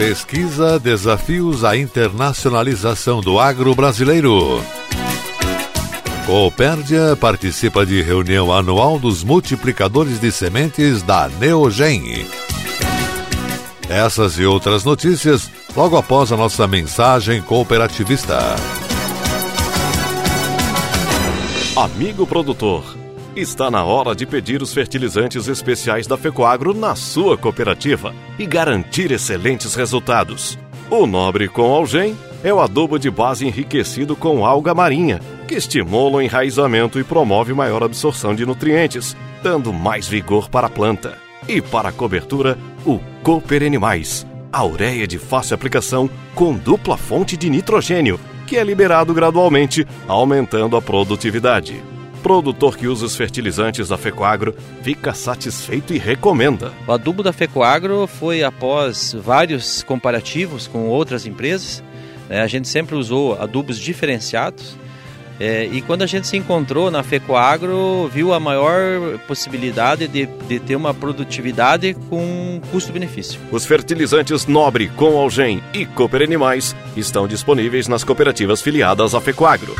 Pesquisa Desafios à Internacionalização do Agro Brasileiro. Coopérdia participa de reunião anual dos multiplicadores de sementes da Neogen. Essas e outras notícias logo após a nossa mensagem cooperativista. Amigo produtor, está na hora de pedir os fertilizantes especiais da Fecoagro na sua cooperativa e garantir excelentes resultados. O Nobre com Algem é o adubo de base enriquecido com alga marinha, que estimula o enraizamento e promove maior absorção de nutrientes, dando mais vigor para a planta. E para a cobertura, o Cooper Animais, a ureia de fácil aplicação com dupla fonte de nitrogênio, que é liberado gradualmente, aumentando a produtividade. Produtor que usa os fertilizantes da Fecoagro fica satisfeito e recomenda. O adubo da Fecoagro foi após vários comparativos com outras empresas. Né? A gente sempre usou adubos diferenciados. É, e quando a gente se encontrou na Fecoagro, viu a maior possibilidade de, de ter uma produtividade com custo-benefício. Os fertilizantes Nobre, com Algem e Cooper Animais estão disponíveis nas cooperativas filiadas à Fecoagro.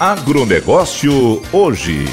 Agronegócio hoje.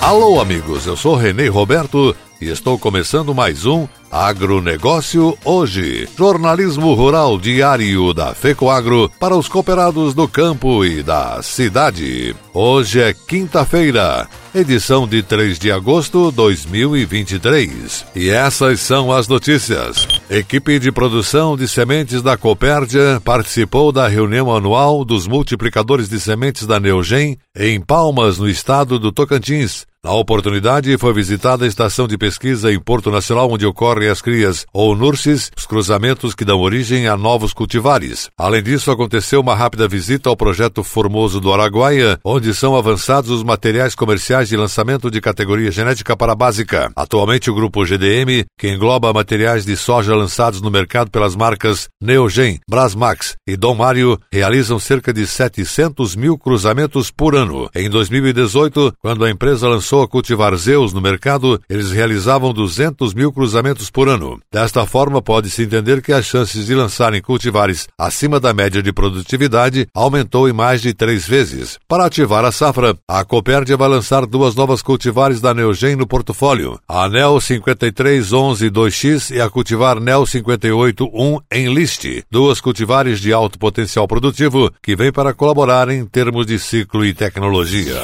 Alô, amigos, eu sou Renê Roberto e estou começando mais um Agronegócio Hoje. Jornalismo rural diário da FECOAGRO para os cooperados do campo e da cidade. Hoje é quinta-feira, edição de 3 de agosto de 2023. E essas são as notícias. Equipe de produção de sementes da Copérdia participou da reunião anual dos multiplicadores de sementes da Neogen em Palmas, no estado do Tocantins. Na oportunidade, foi visitada a estação de pesquisa em Porto Nacional, onde ocorrem as crias, ou NURSES, os cruzamentos que dão origem a novos cultivares. Além disso, aconteceu uma rápida visita ao projeto Formoso do Araguaia, onde são avançados os materiais comerciais de lançamento de categoria genética para básica. Atualmente, o grupo GDM, que engloba materiais de soja lançados no mercado pelas marcas Neogen, Brasmax e Dom Mário, realizam cerca de 700 mil cruzamentos por ano. Em 2018, quando a empresa lançou começou a cultivar Zeus no mercado, eles realizavam 200 mil cruzamentos por ano. Desta forma, pode-se entender que as chances de lançarem cultivares acima da média de produtividade aumentou em mais de três vezes. Para ativar a safra, a Copérdia vai lançar duas novas cultivares da Neogen no portfólio, a Nel 5311 2X e a cultivar Nel 581 em list, duas cultivares de alto potencial produtivo que vêm para colaborar em termos de ciclo e tecnologia.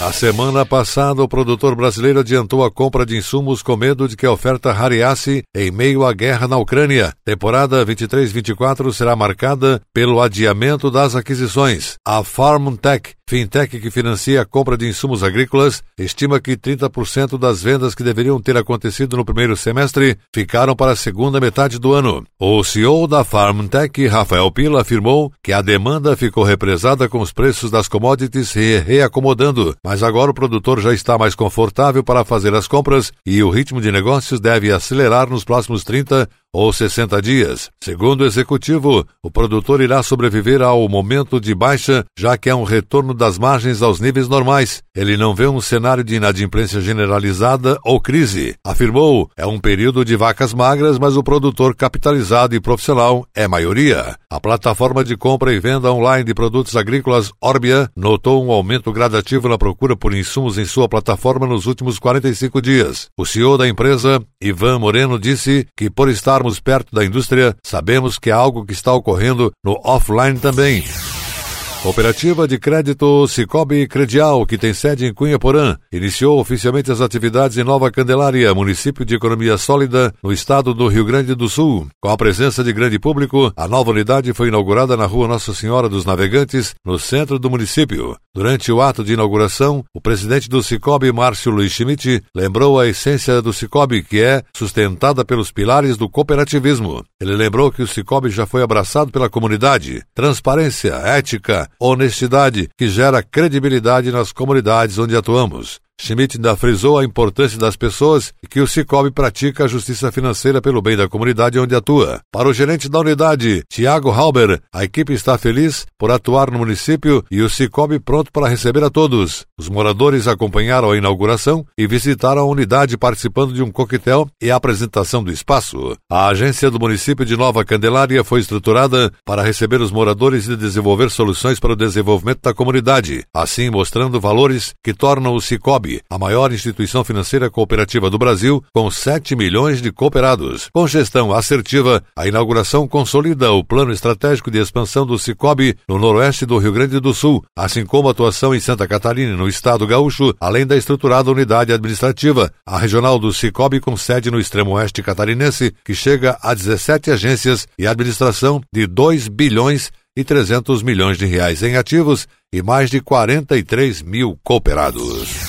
A semana passada, o produtor brasileiro adiantou a compra de insumos com medo de que a oferta rareasse em meio à guerra na Ucrânia. Temporada 23-24 será marcada pelo adiamento das aquisições. A FarmTech, fintech que financia a compra de insumos agrícolas, estima que 30% das vendas que deveriam ter acontecido no primeiro semestre ficaram para a segunda metade do ano. O CEO da FarmTech, Rafael Pila, afirmou que a demanda ficou represada com os preços das commodities se reacomodando, mas agora o produtor já está mais confortável para fazer as compras e o ritmo de negócios deve acelerar nos próximos 30 ou 60 dias. Segundo o executivo, o produtor irá sobreviver ao momento de baixa, já que há um retorno retorno das margens aos níveis normais. Ele não vê um cenário de inadimplência generalizada ou crise. Afirmou, é um período de vacas magras, mas o produtor capitalizado e profissional é maioria. A plataforma de compra e venda online de produtos agrícolas Orbia notou um aumento gradativo na procura por insumos em sua plataforma nos últimos 45 dias. O CEO da empresa, Ivan Moreno, disse que por estarmos perto da indústria, sabemos que é algo que está ocorrendo no offline também. Cooperativa de Crédito Cicobi Credial, que tem sede em Cunha Porã, iniciou oficialmente as atividades em Nova Candelária, município de economia sólida, no estado do Rio Grande do Sul. Com a presença de grande público, a nova unidade foi inaugurada na rua Nossa Senhora dos Navegantes, no centro do município. Durante o ato de inauguração, o presidente do Cicobi, Márcio Luiz Schmidt, lembrou a essência do Cicobi, que é sustentada pelos pilares do cooperativismo. Ele lembrou que o Cicobi já foi abraçado pela comunidade. Transparência, ética, honestidade que gera credibilidade nas comunidades onde atuamos. Schmidt ainda frisou a importância das pessoas e que o Cicobi pratica a justiça financeira pelo bem da comunidade onde atua. Para o gerente da unidade, Tiago Halber, a equipe está feliz por atuar no município e o Cicobi pronto para receber a todos. Os moradores acompanharam a inauguração e visitaram a unidade participando de um coquetel e apresentação do espaço. A agência do município de Nova Candelária foi estruturada para receber os moradores e desenvolver soluções para o desenvolvimento da comunidade, assim mostrando valores que tornam o Cicobi a maior instituição financeira cooperativa do Brasil, com 7 milhões de cooperados. Com gestão assertiva, a inauguração consolida o plano estratégico de expansão do Cicobi no noroeste do Rio Grande do Sul, assim como a atuação em Santa Catarina, no estado gaúcho, além da estruturada unidade administrativa, a regional do Cicobi com sede no extremo oeste catarinense, que chega a 17 agências e administração de 2 bilhões e 300 milhões de reais em ativos e mais de 43 mil cooperados.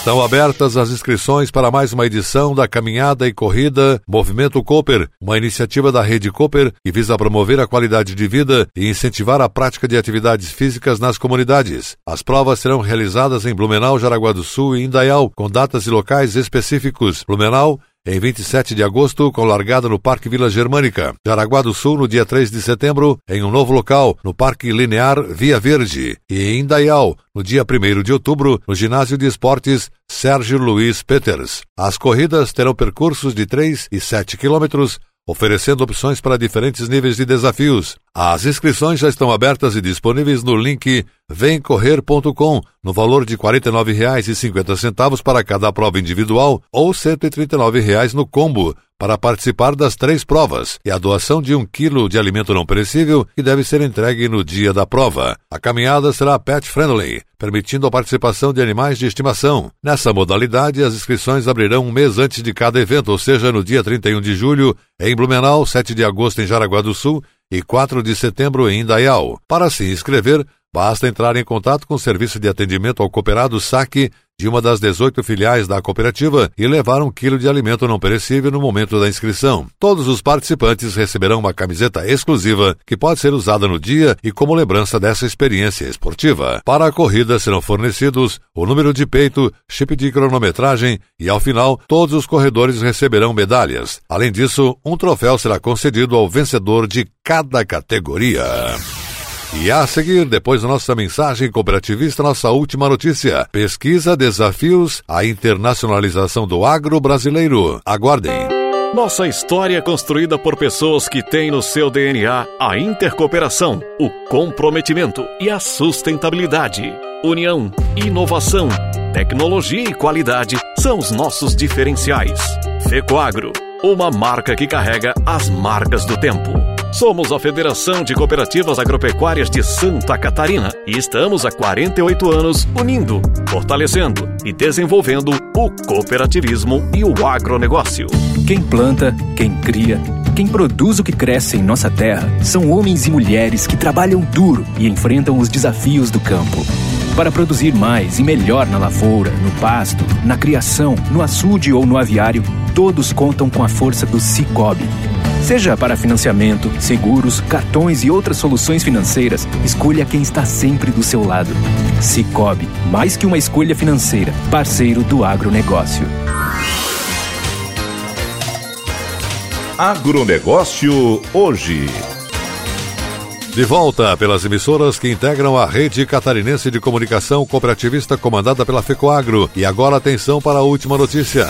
Estão abertas as inscrições para mais uma edição da Caminhada e Corrida Movimento Cooper, uma iniciativa da Rede Cooper que visa promover a qualidade de vida e incentivar a prática de atividades físicas nas comunidades. As provas serão realizadas em Blumenau, Jaraguá do Sul e Indaial, com datas e locais específicos. Blumenau, em 27 de agosto, com largada no Parque Vila Germânica. Jaraguá do Sul, no dia 3 de setembro, em um novo local, no Parque Linear Via Verde. E em Indaial, no dia 1 de outubro, no Ginásio de Esportes Sérgio Luiz Peters. As corridas terão percursos de 3 e 7 quilômetros, oferecendo opções para diferentes níveis de desafios. As inscrições já estão abertas e disponíveis no link vemcorrer.com, no valor de R$ 49,50 para cada prova individual ou R$ 139,00 no combo, para participar das três provas e a doação de um quilo de alimento não perecível que deve ser entregue no dia da prova. A caminhada será pet friendly, permitindo a participação de animais de estimação. Nessa modalidade, as inscrições abrirão um mês antes de cada evento, ou seja, no dia 31 de julho em Blumenau, 7 de agosto em Jaraguá do Sul e 4 de setembro em Indaial. Para se inscrever, basta entrar em contato com o Serviço de Atendimento ao Cooperado SAC de uma das 18 filiais da cooperativa e levar um quilo de alimento não perecível no momento da inscrição. Todos os participantes receberão uma camiseta exclusiva que pode ser usada no dia e como lembrança dessa experiência esportiva. Para a corrida serão fornecidos o número de peito, chip de cronometragem e, ao final, todos os corredores receberão medalhas. Além disso, um troféu será concedido ao vencedor de cada categoria. E a seguir, depois da nossa mensagem cooperativista, nossa última notícia. Pesquisa desafios à internacionalização do agro brasileiro. Aguardem. Nossa história é construída por pessoas que têm no seu DNA a intercooperação, o comprometimento e a sustentabilidade. União, inovação, tecnologia e qualidade são os nossos diferenciais. Fecoagro, uma marca que carrega as marcas do tempo. Somos a Federação de Cooperativas Agropecuárias de Santa Catarina e estamos há 48 anos unindo, fortalecendo e desenvolvendo o cooperativismo e o agronegócio. Quem planta, quem cria, quem produz o que cresce em nossa terra são homens e mulheres que trabalham duro e enfrentam os desafios do campo. Para produzir mais e melhor na lavoura, no pasto, na criação, no açude ou no aviário, todos contam com a força do Cicobi Seja para financiamento, seguros, cartões e outras soluções financeiras, escolha quem está sempre do seu lado. Cicobi, mais que uma escolha financeira, parceiro do agronegócio. Agronegócio hoje. De volta pelas emissoras que integram a rede catarinense de comunicação cooperativista comandada pela FECOAGRO. E agora atenção para a última notícia.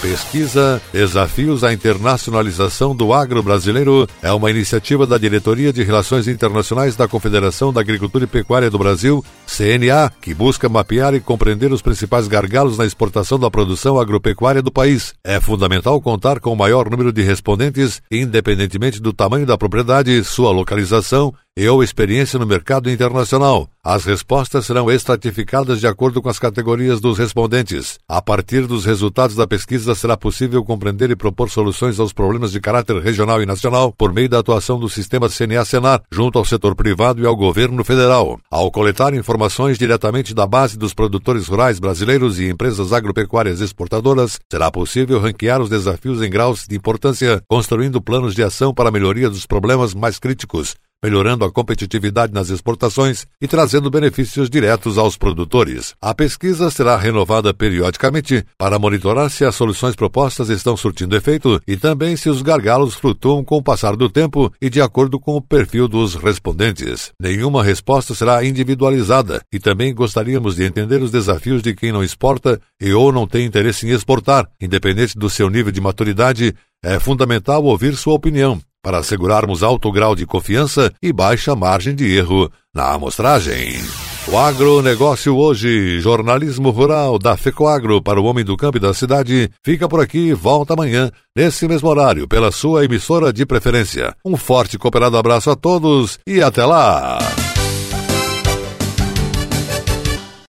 Pesquisa Desafios à Internacionalização do Agro Brasileiro é uma iniciativa da Diretoria de Relações Internacionais da Confederação da Agricultura e Pecuária do Brasil, CNA, que busca mapear e compreender os principais gargalos na exportação da produção agropecuária do país. É fundamental contar com o maior número de respondentes, independentemente do tamanho da propriedade, sua localização e ou experiência no mercado internacional. As respostas serão estratificadas de acordo com as categorias dos respondentes. A partir dos resultados da pesquisa, será possível compreender e propor soluções aos problemas de caráter regional e nacional por meio da atuação do sistema CNA-Senar junto ao setor privado e ao governo federal. Ao coletar informações diretamente da base dos produtores rurais brasileiros e empresas agropecuárias exportadoras, será possível ranquear os desafios em graus de importância, construindo planos de ação para a melhoria dos problemas mais críticos melhorando a competitividade nas exportações e trazendo benefícios diretos aos produtores. A pesquisa será renovada periodicamente para monitorar se as soluções propostas estão surtindo efeito e também se os gargalos flutuam com o passar do tempo e de acordo com o perfil dos respondentes. Nenhuma resposta será individualizada e também gostaríamos de entender os desafios de quem não exporta e ou não tem interesse em exportar, independente do seu nível de maturidade. É fundamental ouvir sua opinião para assegurarmos alto grau de confiança e baixa margem de erro na amostragem. O agronegócio hoje, jornalismo rural da FECOAGRO para o homem do campo e da cidade, fica por aqui e volta amanhã, nesse mesmo horário, pela sua emissora de preferência. Um forte cooperado abraço a todos e até lá!